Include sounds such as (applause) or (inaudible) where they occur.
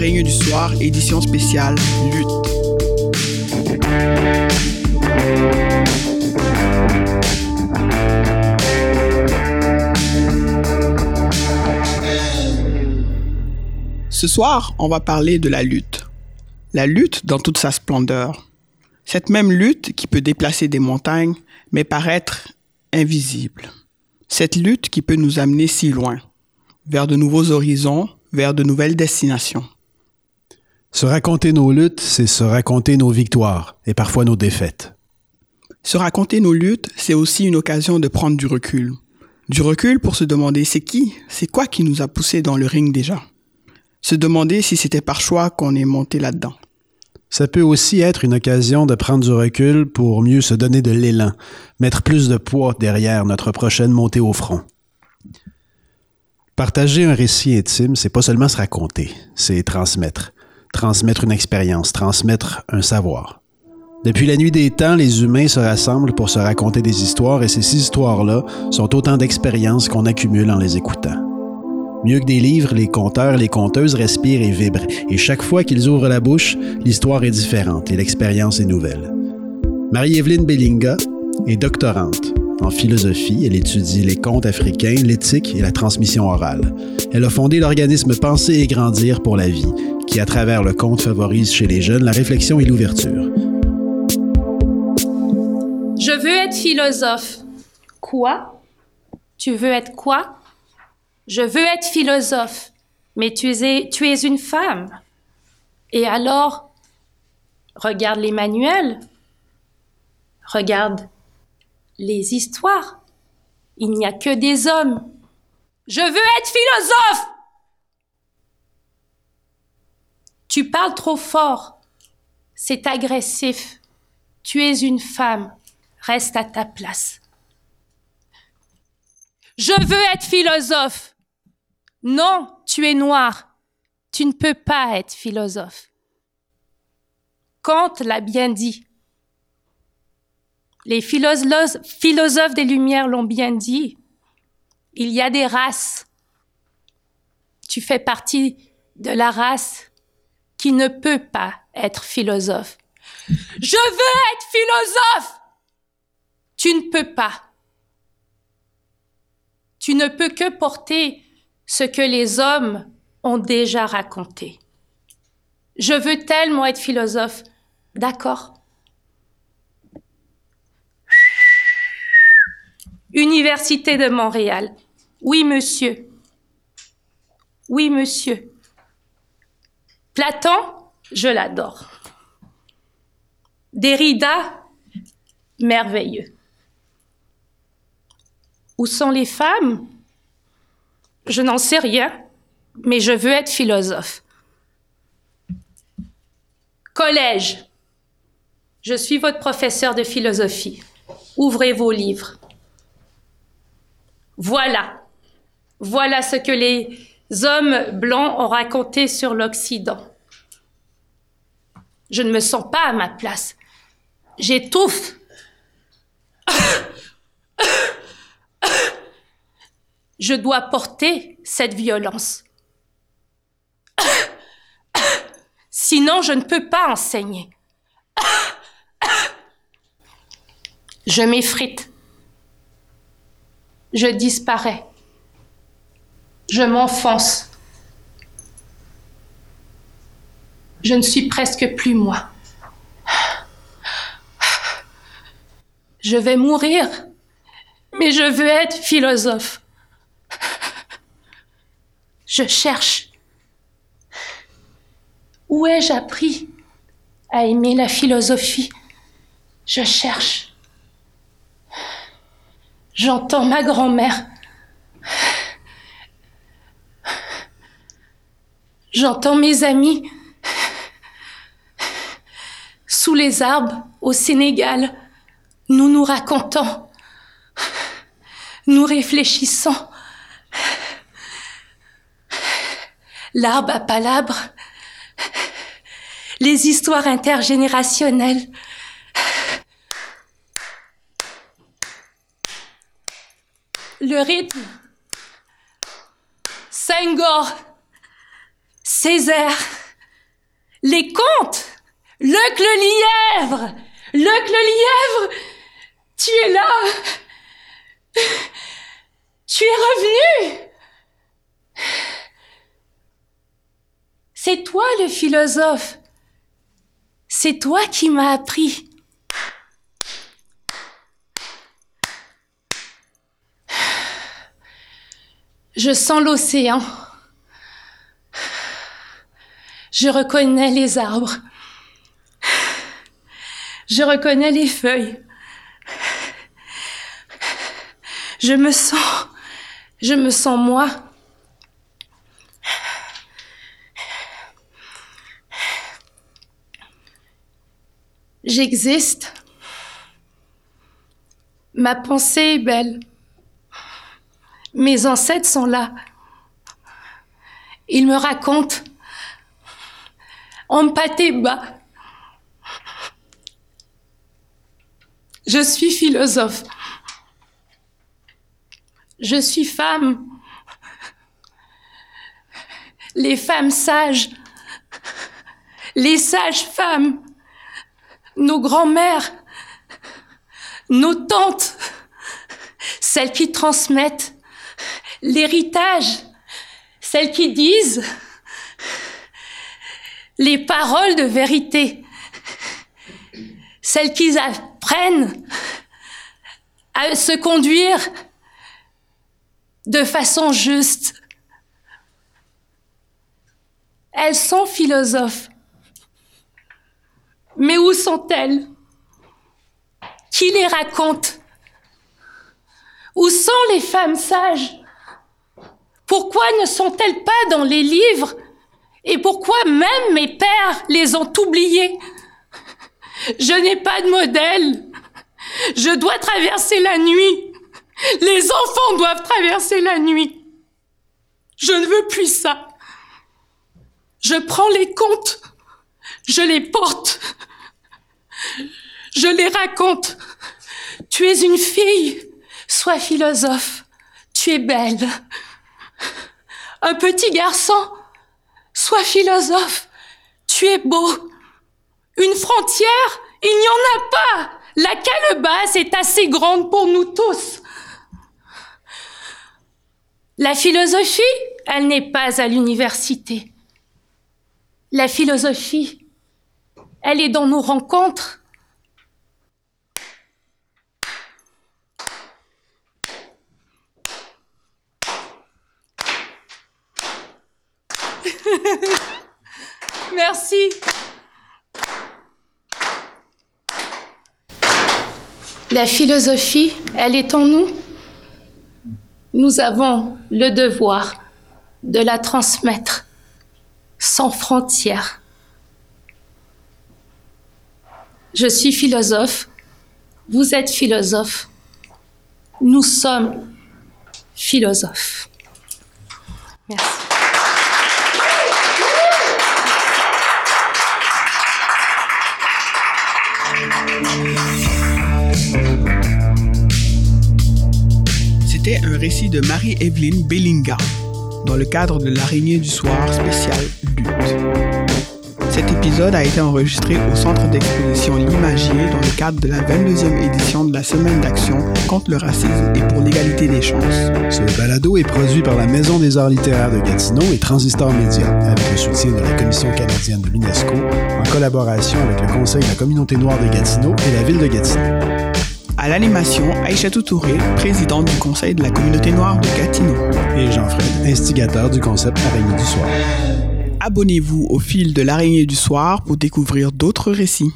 Réunion du soir, édition spéciale Lutte. Ce soir, on va parler de la lutte. La lutte dans toute sa splendeur. Cette même lutte qui peut déplacer des montagnes, mais paraître invisible. Cette lutte qui peut nous amener si loin, vers de nouveaux horizons, vers de nouvelles destinations. Se raconter nos luttes, c'est se raconter nos victoires et parfois nos défaites. Se raconter nos luttes, c'est aussi une occasion de prendre du recul. Du recul pour se demander c'est qui, c'est quoi qui nous a poussés dans le ring déjà. Se demander si c'était par choix qu'on est monté là-dedans. Ça peut aussi être une occasion de prendre du recul pour mieux se donner de l'élan, mettre plus de poids derrière notre prochaine montée au front. Partager un récit intime, c'est pas seulement se raconter, c'est transmettre. Transmettre une expérience, transmettre un savoir. Depuis la nuit des temps, les humains se rassemblent pour se raconter des histoires et ces histoires-là sont autant d'expériences qu'on accumule en les écoutant. Mieux que des livres, les conteurs, les conteuses respirent et vibrent, et chaque fois qu'ils ouvrent la bouche, l'histoire est différente et l'expérience est nouvelle. Marie-Évelyne Bellinga est doctorante en philosophie. Elle étudie les contes africains, l'éthique et la transmission orale. Elle a fondé l'organisme Penser et Grandir pour la vie, qui, à travers le conte, favorise chez les jeunes la réflexion et l'ouverture. Je veux être philosophe. Quoi? Tu veux être quoi? Je veux être philosophe, mais tu es, tu es une femme. Et alors, regarde les manuels, regarde les histoires. Il n'y a que des hommes. Je veux être philosophe. Tu parles trop fort. C'est agressif. Tu es une femme. Reste à ta place. Je veux être philosophe. Non, tu es noir. Tu ne peux pas être philosophe. Kant l'a bien dit. Les philosophes des Lumières l'ont bien dit. Il y a des races. Tu fais partie de la race qui ne peut pas être philosophe. Je veux être philosophe. Tu ne peux pas. Tu ne peux que porter ce que les hommes ont déjà raconté. Je veux tellement être philosophe. D'accord? Université de Montréal. Oui, monsieur. Oui, monsieur. Platon, je l'adore. Derrida, merveilleux. Où sont les femmes? Je n'en sais rien, mais je veux être philosophe. Collège. Je suis votre professeur de philosophie. Ouvrez vos livres. Voilà. Voilà ce que les hommes blancs ont raconté sur l'Occident. Je ne me sens pas à ma place. J'étouffe. je dois porter cette violence. Sinon, je ne peux pas enseigner. Je m'effrite. Je disparais. Je m'enfonce. Je ne suis presque plus moi. Je vais mourir, mais je veux être philosophe. Je cherche. Où ai-je appris à aimer la philosophie? Je cherche. J'entends ma grand-mère. J'entends mes amis. Les arbres, au Sénégal, nous nous racontons. Nous réfléchissons l'arbre à palabre, les histoires intergénérationnelles. Le rythme. Senghor, Césaire, Les contes Le lièvre le lièvre Tu es là Tu es revenu C'est toi le philosophe. C'est toi qui m'as appris. Je sens l'océan. Je reconnais les arbres. Je reconnais les feuilles. Je me sens, je me sens moi. J'existe. Ma pensée est belle. Mes ancêtres sont là. Ils me racontent. On me bas. Je suis philosophe. Je suis femme. Les femmes sages. Les sages femmes nos grands-mères, nos tantes, celles qui transmettent l'héritage, celles qui disent les paroles de vérité, celles qui apprennent à se conduire de façon juste. Elles sont philosophes. Mais où sont-elles? Qui les raconte? Où sont les femmes sages? Pourquoi ne sont-elles pas dans les livres? Et pourquoi même mes pères les ont oubliées? Je n'ai pas de modèle. Je dois traverser la nuit. Les enfants doivent traverser la nuit. Je ne veux plus ça. Je prends les comptes. Je les porte. Je les raconte. Tu es une fille. Sois philosophe. Tu es belle. Un petit garçon. Sois philosophe. Tu es beau. Une frontière, il n'y en a pas. La calebasse est assez grande pour nous tous. La philosophie, elle n'est pas à l'université. La philosophie, elle est dans nos rencontres. (laughs) Merci. La philosophie, elle est en nous. Nous avons le devoir de la transmettre sans frontières. Je suis philosophe, vous êtes philosophe, nous sommes philosophes. Merci. Récit de Marie-Evelyne Bellinga dans le cadre de l'araignée du soir spécial Lutte. Cet épisode a été enregistré au Centre d'exposition L'Imagier dans le cadre de la 22e édition de la Semaine d'action contre le racisme et pour l'égalité des chances. Ce balado est produit par la Maison des arts littéraires de Gatineau et Transistor Média, avec le soutien de la Commission canadienne de l'UNESCO, en collaboration avec le Conseil de la communauté noire de Gatineau et la Ville de Gatineau. À l'animation, Aïcha Touré, présidente du Conseil de la communauté noire de Gatineau. Et Jean-Fred, instigateur du concept Araignée du soir. Abonnez-vous au fil de l'araignée du soir pour découvrir d'autres récits.